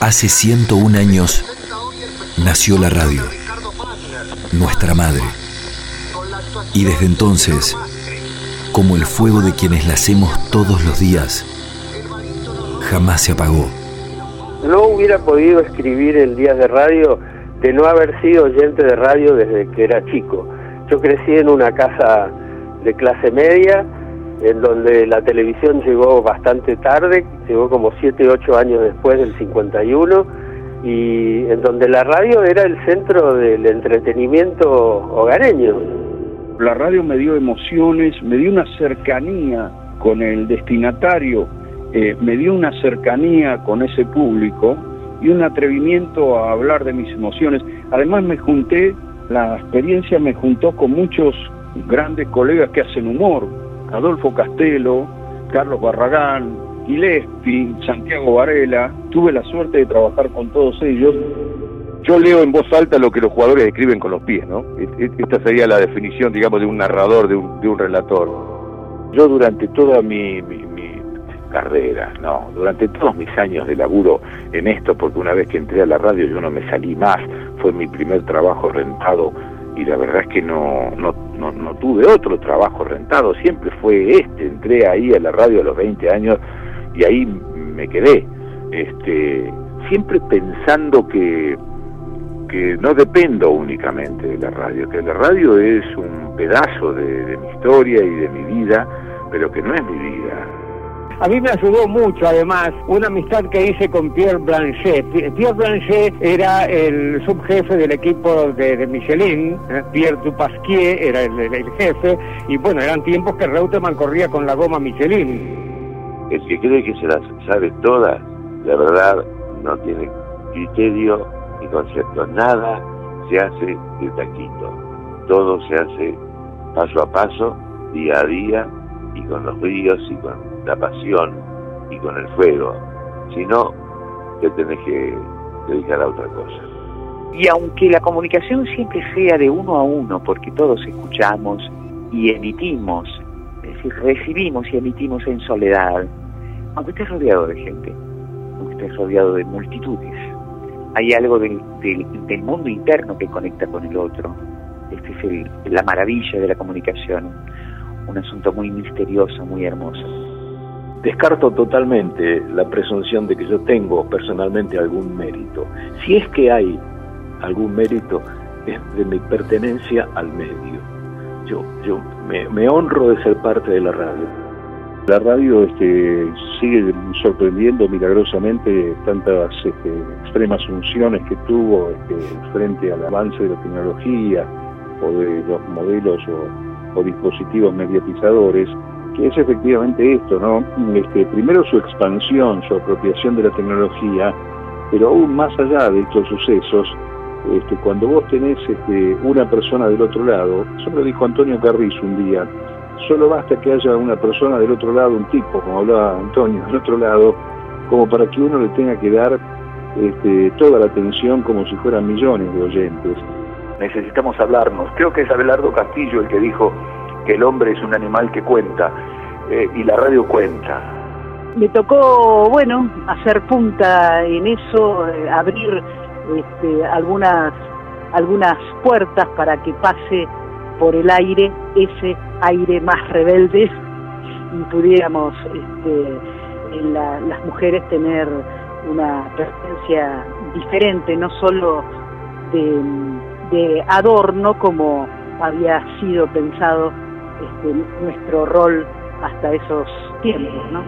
Hace 101 años nació la radio, nuestra madre. Y desde entonces, como el fuego de quienes la hacemos todos los días, jamás se apagó. No hubiera podido escribir el día de radio de no haber sido oyente de radio desde que era chico. Yo crecí en una casa de clase media, en donde la televisión llegó bastante tarde, llegó como 7, 8 años después del 51, y en donde la radio era el centro del entretenimiento hogareño. La radio me dio emociones, me dio una cercanía con el destinatario, eh, me dio una cercanía con ese público y un atrevimiento a hablar de mis emociones. Además me junté, la experiencia me juntó con muchos grandes colegas que hacen humor, Adolfo Castelo, Carlos Barragán, Gillespie, Santiago Varela. Tuve la suerte de trabajar con todos ellos. Yo leo en voz alta lo que los jugadores escriben con los pies, ¿no? Esta sería la definición, digamos, de un narrador, de un, de un relator. Yo durante toda mi, mi, carrera, no, durante todos mis años de laburo en esto, porque una vez que entré a la radio yo no me salí más, fue mi primer trabajo rentado y la verdad es que no, no, no, tuve otro trabajo rentado, siempre fue este, entré ahí a la radio a los 20 años y ahí me quedé, este, siempre pensando que, que no dependo únicamente de la radio, que la radio es un pedazo de, de mi historia y de mi vida, pero que no es mi vida, a mí me ayudó mucho, además, una amistad que hice con Pierre Blanchet. Pierre Blanchet era el subjefe del equipo de, Michelin, ¿eh? Pierre Dupasquier era el, jefe, y bueno, eran tiempos que Reutemann corría con la goma Michelin. El que cree que se las sabe todas, de verdad, no tiene criterio ni concepto. Nada se hace de taquito. Todo se hace paso a paso, día a día, y con los ríos y con la pasión y con el fuego. Si no, te tenés que dedicar a otra cosa. Y aunque la comunicación siempre sea de uno a uno, porque todos escuchamos y emitimos, es decir, recibimos y emitimos en soledad, aunque estés rodeado de gente, aunque estés rodeado de multitudes, hay algo del, del, mundo interno que conecta con el otro. Esta es la maravilla de la comunicación, un asunto muy misterioso, muy hermoso. Descarto totalmente la presunción de que yo tengo personalmente algún mérito. Si es que hay algún mérito, es de mi pertenencia al medio. Yo, yo me, honro de ser parte de la radio. La radio este, sigue sorprendiendo milagrosamente tantas este, extremas funciones que tuvo este, frente al avance de la tecnología o de los modelos o dispositivos mediatizadores es efectivamente esto, ¿no? Este, primero su expansión, su apropiación de la tecnología, pero aún más allá de estos sucesos, este, cuando vos tenés este, una persona del otro lado, eso lo dijo Antonio Carrizo un día, solo basta que haya una persona del otro lado, un tipo, como hablaba Antonio, del otro lado, como para que uno le tenga que dar este, toda la atención como si fueran millones de oyentes. Necesitamos hablarnos. Creo que es Abelardo Castillo el que dijo, que el hombre es un animal que cuenta eh, y la radio cuenta. Me tocó, bueno, hacer punta en eso, eh, abrir este, algunas, algunas puertas para que pase por el aire ese aire más rebelde y pudiéramos este, en las mujeres tener una presencia diferente, no solo de adorno como había sido pensado este, nuestro rol hasta esos tiempos, ¿no?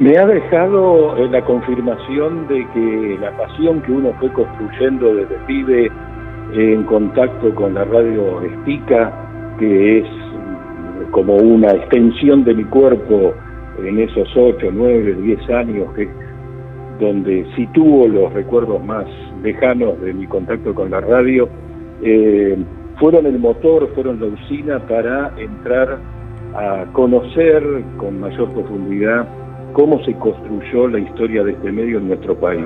Me ha dejado eh, la confirmación de que la pasión que uno fue construyendo desde pibe en contacto con la radio Estica, que es como una extensión de mi cuerpo en esos 8, 9, 10 años, que, donde sitúo los recuerdos más lejanos de mi contacto con la radio, eh, fueron el motor, fueron la usina para entrar a conocer con mayor profundidad cómo se construyó la historia de este medio en nuestro país.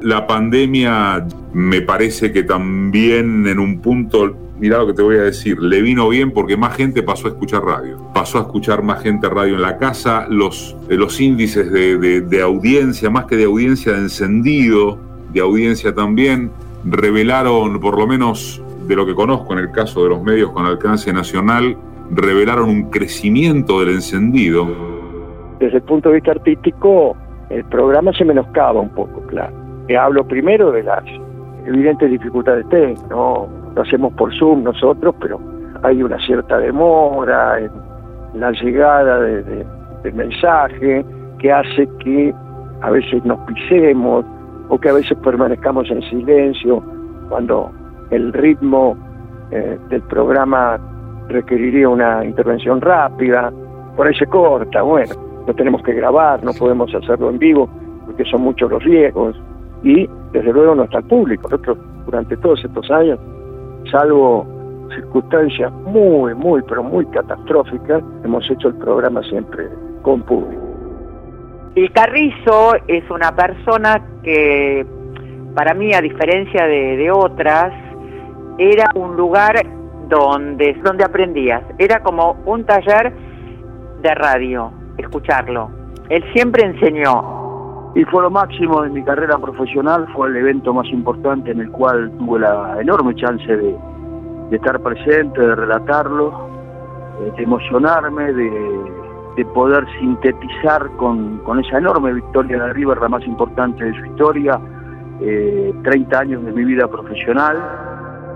La pandemia me parece que también en un punto mira lo que te voy a decir, le vino bien porque más gente pasó a escuchar radio. Pasó a escuchar más gente radio en la casa, los, eh, los índices de, audiencia, más que de audiencia de encendido, de audiencia también, revelaron, por lo menos de lo que conozco en el caso de los medios con alcance nacional, revelaron un crecimiento del encendido. Desde el punto de vista artístico, el programa se menoscaba un poco, claro. Hablo primero de las evidentes dificultades técnicas, ¿no? lo hacemos por Zoom nosotros, pero hay una cierta demora en la llegada del mensaje que hace que a veces nos pisemos o que a veces permanezcamos en silencio cuando el ritmo eh, del programa requeriría una intervención rápida, por ahí se corta, bueno, no tenemos que grabar, no podemos hacerlo en vivo porque son muchos los riesgos y desde luego no está el público. Nosotros durante todos estos años salvo circunstancias muy, muy, pero muy catastróficas, hemos hecho el programa siempre con público. El Carrizo es una persona que, para mí, a diferencia de, otras, era un lugar donde, donde aprendías. Era como un taller de radio, escucharlo. Él siempre enseñó y fue lo máximo de mi carrera profesional, fue el evento más importante en el cual tuve la enorme chance de, estar presente, de relatarlo, de emocionarme, de, poder sintetizar con, esa enorme victoria de River, la más importante de su historia, 30 eh, años de mi vida profesional.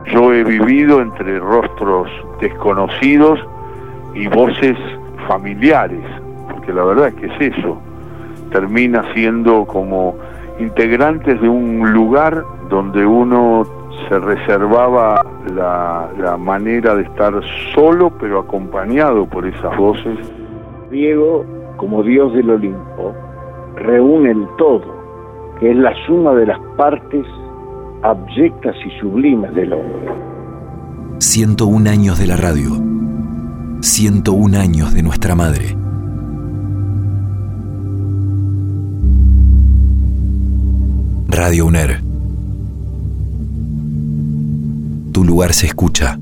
Yo he vivido entre rostros desconocidos y voces familiares, porque la verdad es que es eso termina siendo como integrantes de un lugar donde uno se reservaba la, manera de estar solo pero acompañado por esas voces. Diego, como Dios del Olimpo, reúne el todo, que es la suma de las partes abyectas y sublimes del hombre. 101 años de la radio, 101 años de nuestra madre. Radio UNER. Tu lugar se escucha.